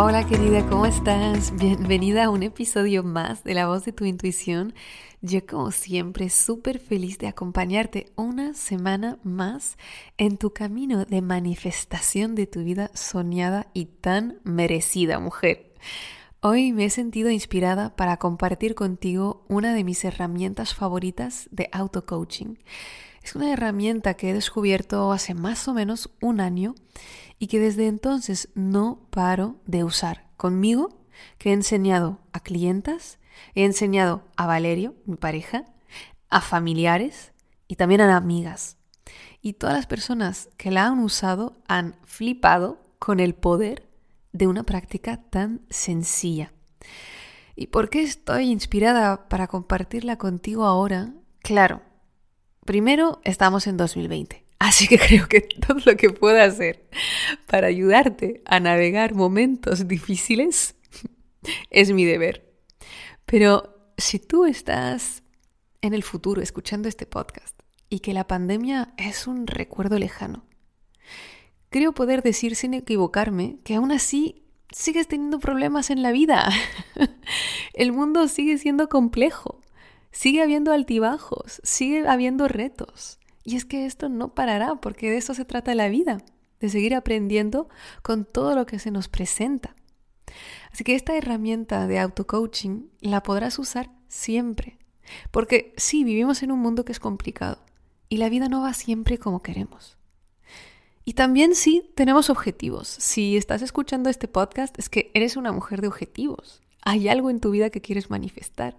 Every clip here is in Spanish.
Hola querida, ¿cómo estás? Bienvenida a un episodio más de La voz de tu intuición. Yo como siempre súper feliz de acompañarte una semana más en tu camino de manifestación de tu vida soñada y tan merecida, mujer. Hoy me he sentido inspirada para compartir contigo una de mis herramientas favoritas de auto-coaching. Es una herramienta que he descubierto hace más o menos un año y que desde entonces no paro de usar conmigo, que he enseñado a clientas, he enseñado a Valerio, mi pareja, a familiares y también a amigas. Y todas las personas que la han usado han flipado con el poder de una práctica tan sencilla. ¿Y por qué estoy inspirada para compartirla contigo ahora? Claro, primero estamos en 2020 Así que creo que todo lo que pueda hacer para ayudarte a navegar momentos difíciles es mi deber. Pero si tú estás en el futuro escuchando este podcast y que la pandemia es un recuerdo lejano, creo poder decir sin equivocarme que aún así sigues teniendo problemas en la vida. El mundo sigue siendo complejo, sigue habiendo altibajos, sigue habiendo retos. Y es que esto no parará, porque de eso se trata la vida, de seguir aprendiendo con todo lo que se nos presenta. Así que esta herramienta de auto-coaching la podrás usar siempre, porque sí, vivimos en un mundo que es complicado y la vida no va siempre como queremos. Y también sí, tenemos objetivos. Si estás escuchando este podcast es que eres una mujer de objetivos. Hay algo en tu vida que quieres manifestar,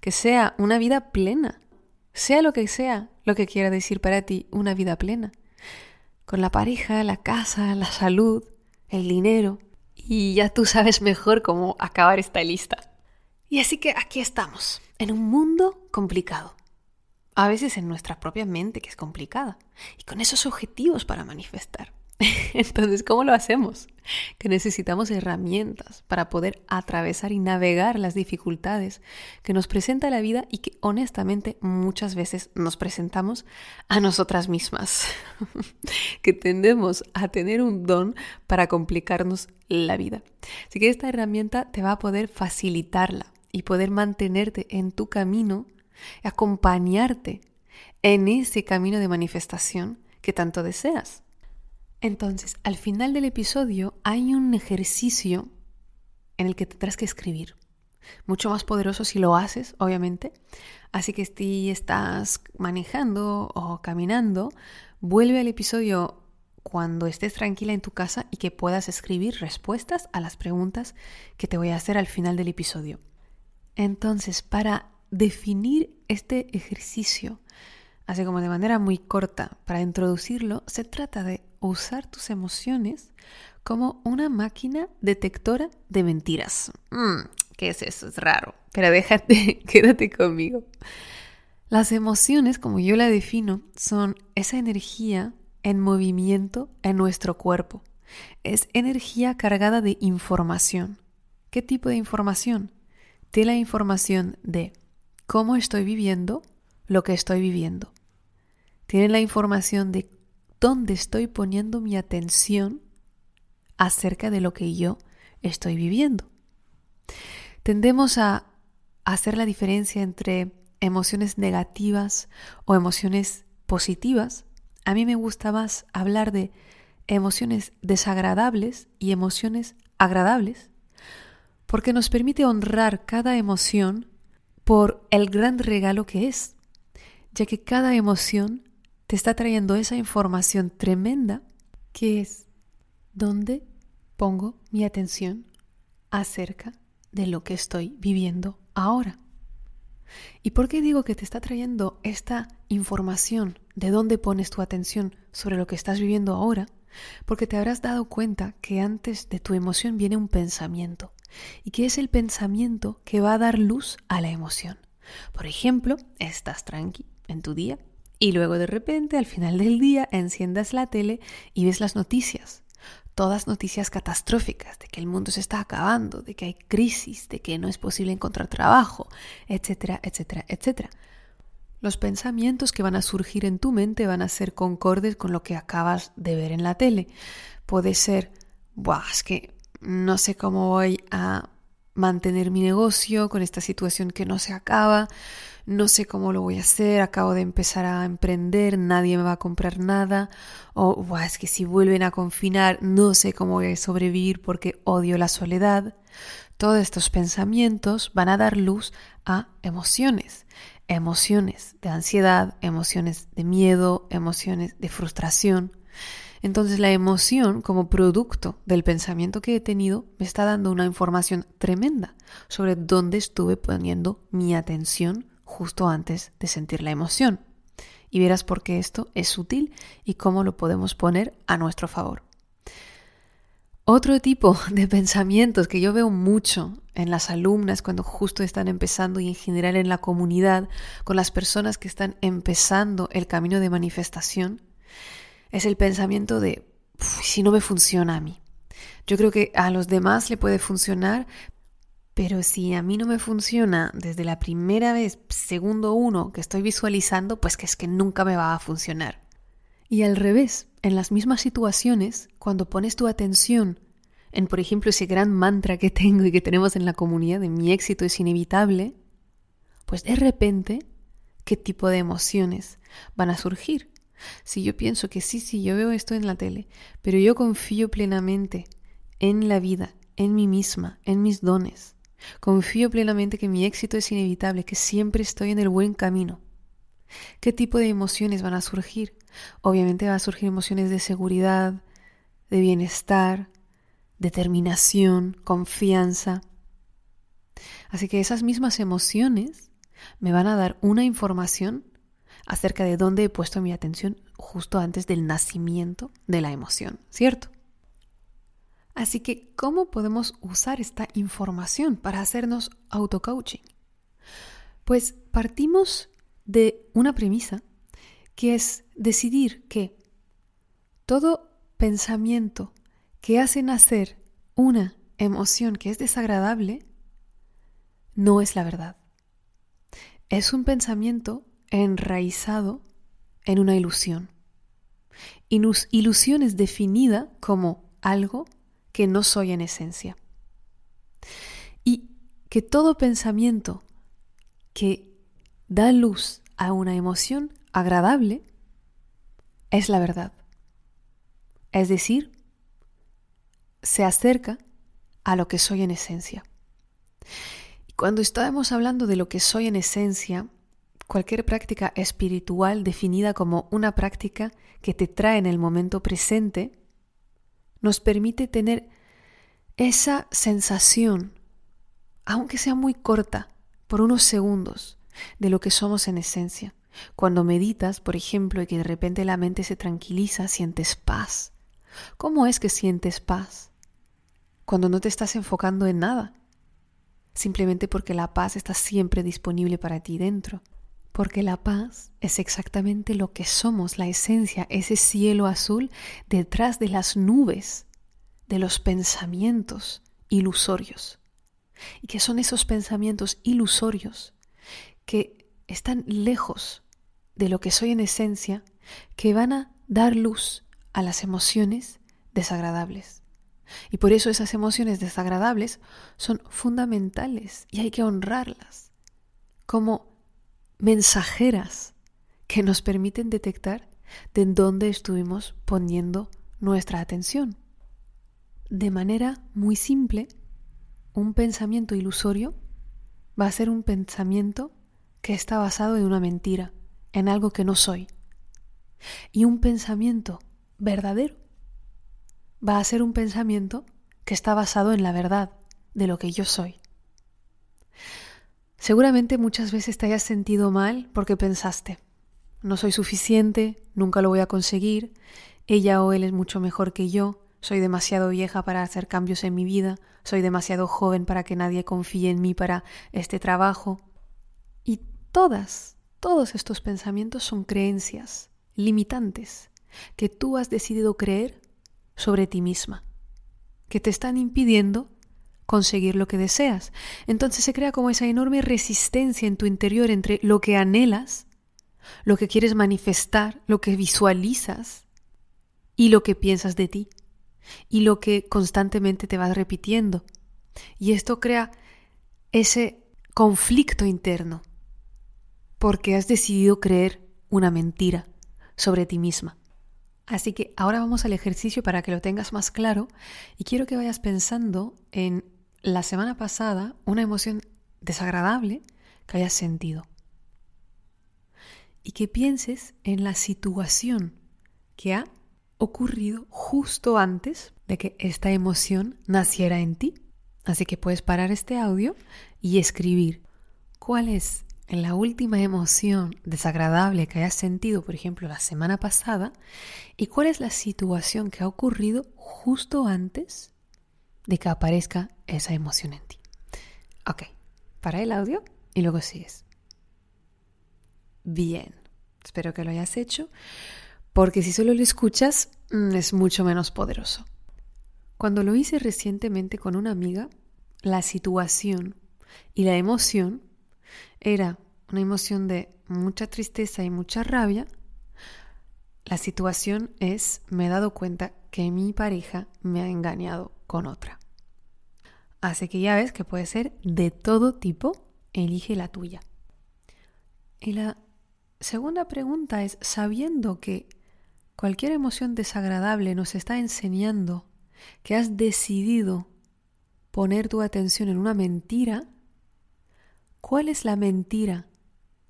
que sea una vida plena, sea lo que sea lo que quiera decir para ti una vida plena, con la pareja, la casa, la salud, el dinero, y ya tú sabes mejor cómo acabar esta lista. Y así que aquí estamos, en un mundo complicado, a veces en nuestra propia mente que es complicada, y con esos objetivos para manifestar. Entonces, ¿cómo lo hacemos? Que necesitamos herramientas para poder atravesar y navegar las dificultades que nos presenta la vida y que honestamente muchas veces nos presentamos a nosotras mismas. que tendemos a tener un don para complicarnos la vida. Así que esta herramienta te va a poder facilitarla y poder mantenerte en tu camino, acompañarte en ese camino de manifestación que tanto deseas. Entonces, al final del episodio hay un ejercicio en el que tendrás que escribir. Mucho más poderoso si lo haces, obviamente. Así que si estás manejando o caminando, vuelve al episodio cuando estés tranquila en tu casa y que puedas escribir respuestas a las preguntas que te voy a hacer al final del episodio. Entonces, para definir este ejercicio, así como de manera muy corta, para introducirlo, se trata de usar tus emociones como una máquina detectora de mentiras. Mm, ¿Qué es eso? Es raro. Pero déjate, quédate conmigo. Las emociones, como yo la defino, son esa energía en movimiento en nuestro cuerpo. Es energía cargada de información. ¿Qué tipo de información? De la información de cómo estoy viviendo lo que estoy viviendo. Tiene la información de dónde estoy poniendo mi atención acerca de lo que yo estoy viviendo. Tendemos a hacer la diferencia entre emociones negativas o emociones positivas. A mí me gusta más hablar de emociones desagradables y emociones agradables, porque nos permite honrar cada emoción por el gran regalo que es, ya que cada emoción te está trayendo esa información tremenda que es dónde pongo mi atención acerca de lo que estoy viviendo ahora. ¿Y por qué digo que te está trayendo esta información de dónde pones tu atención sobre lo que estás viviendo ahora? Porque te habrás dado cuenta que antes de tu emoción viene un pensamiento y que es el pensamiento que va a dar luz a la emoción. Por ejemplo, estás tranqui en tu día y luego de repente al final del día enciendas la tele y ves las noticias. Todas noticias catastróficas de que el mundo se está acabando, de que hay crisis, de que no es posible encontrar trabajo, etcétera, etcétera, etcétera. Los pensamientos que van a surgir en tu mente van a ser concordes con lo que acabas de ver en la tele. Puede ser, Buah, es que no sé cómo voy a mantener mi negocio con esta situación que no se acaba, no sé cómo lo voy a hacer, acabo de empezar a emprender, nadie me va a comprar nada, o es que si vuelven a confinar, no sé cómo voy a sobrevivir porque odio la soledad. Todos estos pensamientos van a dar luz a emociones, emociones de ansiedad, emociones de miedo, emociones de frustración. Entonces la emoción como producto del pensamiento que he tenido me está dando una información tremenda sobre dónde estuve poniendo mi atención justo antes de sentir la emoción. Y verás por qué esto es útil y cómo lo podemos poner a nuestro favor. Otro tipo de pensamientos que yo veo mucho en las alumnas cuando justo están empezando y en general en la comunidad, con las personas que están empezando el camino de manifestación, es el pensamiento de, si no me funciona a mí. Yo creo que a los demás le puede funcionar, pero si a mí no me funciona desde la primera vez, segundo uno que estoy visualizando, pues que es que nunca me va a funcionar. Y al revés, en las mismas situaciones, cuando pones tu atención en, por ejemplo, ese gran mantra que tengo y que tenemos en la comunidad de mi éxito es inevitable, pues de repente, ¿qué tipo de emociones van a surgir? Si yo pienso que sí, sí, yo veo esto en la tele, pero yo confío plenamente en la vida, en mí misma, en mis dones. Confío plenamente que mi éxito es inevitable, que siempre estoy en el buen camino. ¿Qué tipo de emociones van a surgir? Obviamente van a surgir emociones de seguridad, de bienestar, determinación, confianza. Así que esas mismas emociones me van a dar una información acerca de dónde he puesto mi atención justo antes del nacimiento de la emoción, ¿cierto? Así que, ¿cómo podemos usar esta información para hacernos auto-coaching? Pues partimos de una premisa que es decidir que todo pensamiento que hace nacer una emoción que es desagradable no es la verdad. Es un pensamiento enraizado en una ilusión. Y ilusión es definida como algo que no soy en esencia. Y que todo pensamiento que da luz a una emoción agradable es la verdad. Es decir, se acerca a lo que soy en esencia. Y cuando estábamos hablando de lo que soy en esencia, Cualquier práctica espiritual definida como una práctica que te trae en el momento presente nos permite tener esa sensación, aunque sea muy corta, por unos segundos, de lo que somos en esencia. Cuando meditas, por ejemplo, y que de repente la mente se tranquiliza, sientes paz. ¿Cómo es que sientes paz? Cuando no te estás enfocando en nada, simplemente porque la paz está siempre disponible para ti dentro porque la paz es exactamente lo que somos, la esencia, ese cielo azul detrás de las nubes de los pensamientos ilusorios. Y que son esos pensamientos ilusorios que están lejos de lo que soy en esencia, que van a dar luz a las emociones desagradables. Y por eso esas emociones desagradables son fundamentales y hay que honrarlas como mensajeras que nos permiten detectar de dónde estuvimos poniendo nuestra atención. De manera muy simple, un pensamiento ilusorio va a ser un pensamiento que está basado en una mentira, en algo que no soy. Y un pensamiento verdadero va a ser un pensamiento que está basado en la verdad de lo que yo soy. Seguramente muchas veces te hayas sentido mal porque pensaste, no soy suficiente, nunca lo voy a conseguir, ella o él es mucho mejor que yo, soy demasiado vieja para hacer cambios en mi vida, soy demasiado joven para que nadie confíe en mí para este trabajo. Y todas, todos estos pensamientos son creencias limitantes que tú has decidido creer sobre ti misma, que te están impidiendo conseguir lo que deseas. Entonces se crea como esa enorme resistencia en tu interior entre lo que anhelas, lo que quieres manifestar, lo que visualizas y lo que piensas de ti y lo que constantemente te vas repitiendo. Y esto crea ese conflicto interno porque has decidido creer una mentira sobre ti misma. Así que ahora vamos al ejercicio para que lo tengas más claro y quiero que vayas pensando en la semana pasada una emoción desagradable que hayas sentido. Y que pienses en la situación que ha ocurrido justo antes de que esta emoción naciera en ti. Así que puedes parar este audio y escribir cuál es la última emoción desagradable que hayas sentido, por ejemplo, la semana pasada, y cuál es la situación que ha ocurrido justo antes de que aparezca esa emoción en ti. Ok, para el audio y luego sigues. Bien, espero que lo hayas hecho, porque si solo lo escuchas mm, es mucho menos poderoso. Cuando lo hice recientemente con una amiga, la situación y la emoción era una emoción de mucha tristeza y mucha rabia. La situación es, me he dado cuenta que mi pareja me ha engañado con otra. Así que ya ves que puede ser de todo tipo, elige la tuya. Y la segunda pregunta es, sabiendo que cualquier emoción desagradable nos está enseñando que has decidido poner tu atención en una mentira, ¿cuál es la mentira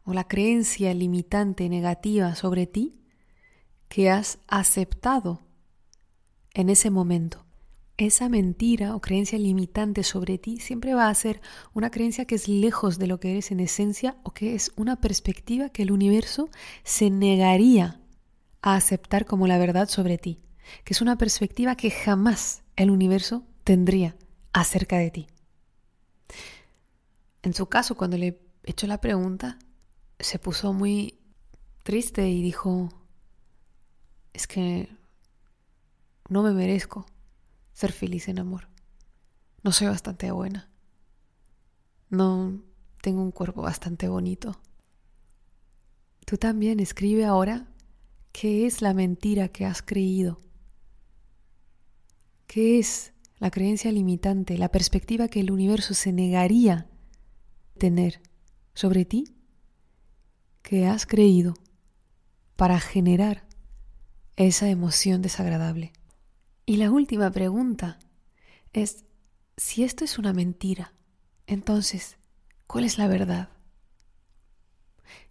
o la creencia limitante negativa sobre ti que has aceptado en ese momento? Esa mentira o creencia limitante sobre ti siempre va a ser una creencia que es lejos de lo que eres en esencia o que es una perspectiva que el universo se negaría a aceptar como la verdad sobre ti, que es una perspectiva que jamás el universo tendría acerca de ti. En su caso, cuando le hecho la pregunta, se puso muy triste y dijo, es que no me merezco ser feliz en amor. No soy bastante buena. No tengo un cuerpo bastante bonito. Tú también escribe ahora qué es la mentira que has creído. ¿Qué es la creencia limitante, la perspectiva que el universo se negaría tener sobre ti que has creído para generar esa emoción desagradable. Y la última pregunta es, si esto es una mentira, entonces, ¿cuál es la verdad?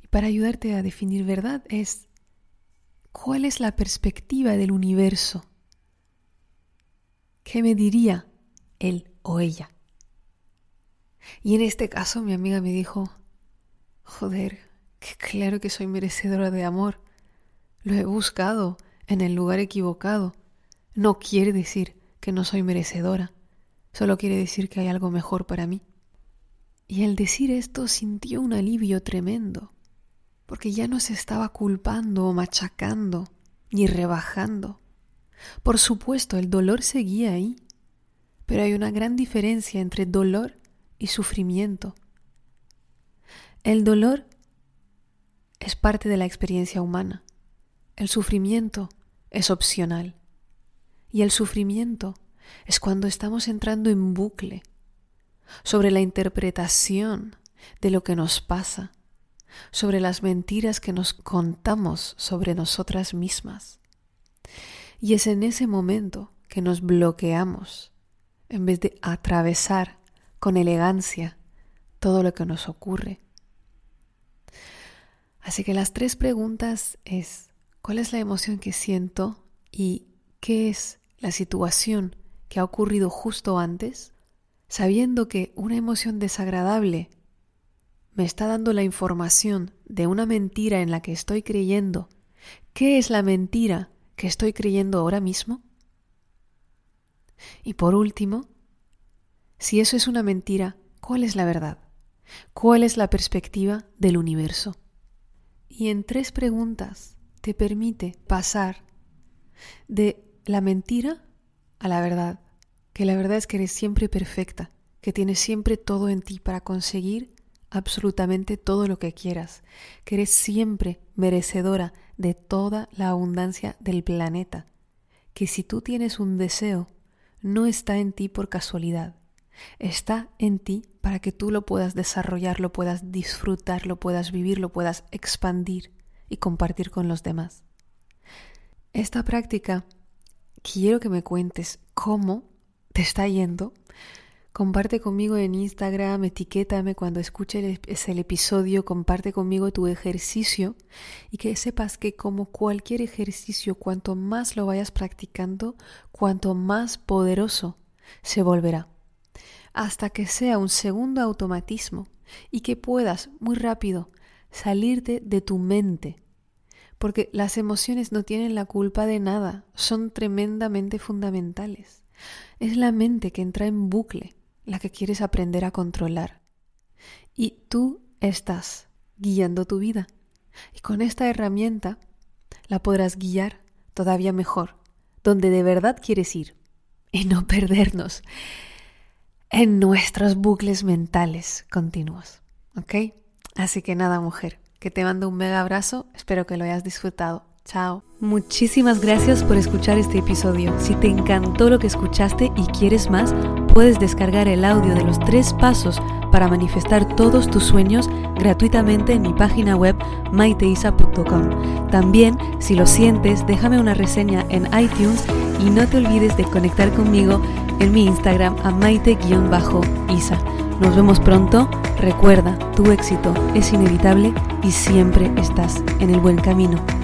Y para ayudarte a definir verdad es, ¿cuál es la perspectiva del universo ¿Qué me diría él o ella? Y en este caso mi amiga me dijo, joder, que claro que soy merecedora de amor. Lo he buscado en el lugar equivocado. No quiere decir que no soy merecedora, solo quiere decir que hay algo mejor para mí. Y al decir esto sintió un alivio tremendo, porque ya no se estaba culpando o machacando, ni rebajando, por supuesto, el dolor seguía ahí, pero hay una gran diferencia entre dolor y sufrimiento. El dolor es parte de la experiencia humana. El sufrimiento es opcional. Y el sufrimiento es cuando estamos entrando en bucle sobre la interpretación de lo que nos pasa, sobre las mentiras que nos contamos sobre nosotras mismas. Y es en ese momento que nos bloqueamos en vez de atravesar con elegancia todo lo que nos ocurre. Así que las tres preguntas es, ¿cuál es la emoción que siento y qué es la situación que ha ocurrido justo antes? Sabiendo que una emoción desagradable me está dando la información de una mentira en la que estoy creyendo. ¿Qué es la mentira que estoy creyendo ahora mismo? Y por último, si eso es una mentira, ¿cuál es la verdad? ¿Cuál es la perspectiva del universo? Y en tres preguntas te permite pasar de la mentira a la verdad, que la verdad es que eres siempre perfecta, que tienes siempre todo en ti para conseguir absolutamente todo lo que quieras, que eres siempre merecedora de toda la abundancia del planeta, que si tú tienes un deseo, no está en ti por casualidad, está en ti para que tú lo puedas desarrollar, lo puedas disfrutar, lo puedas vivir, lo puedas expandir y compartir con los demás. Esta práctica, quiero que me cuentes cómo te está yendo, Comparte conmigo en Instagram, etiquétame cuando escuches el, episodio, comparte conmigo tu ejercicio y que sepas que como cualquier ejercicio, cuanto más lo vayas practicando, cuanto más poderoso se volverá. Hasta que sea un segundo automatismo y que puedas muy rápido salirte de tu mente. Porque las emociones no tienen la culpa de nada, son tremendamente fundamentales. Es la mente que entra en bucle la que quieres aprender a controlar. Y tú estás guiando tu vida. Y con esta herramienta la podrás guiar todavía mejor, donde de verdad quieres ir, y no perdernos en nuestros bucles mentales continuos. ¿Ok? Así que nada, mujer, que te mando un mega abrazo, espero que lo hayas disfrutado. Chao. Muchísimas gracias por escuchar este episodio. Si te encantó lo que escuchaste y quieres más, puedes descargar el audio de los tres pasos para manifestar todos tus sueños gratuitamente en mi página web maiteisa.com. También, si lo sientes, déjame una reseña en iTunes y no te olvides de conectar conmigo en mi Instagram a maite-isa. Nos vemos pronto. Recuerda, tu éxito es inevitable y siempre estás en el buen camino.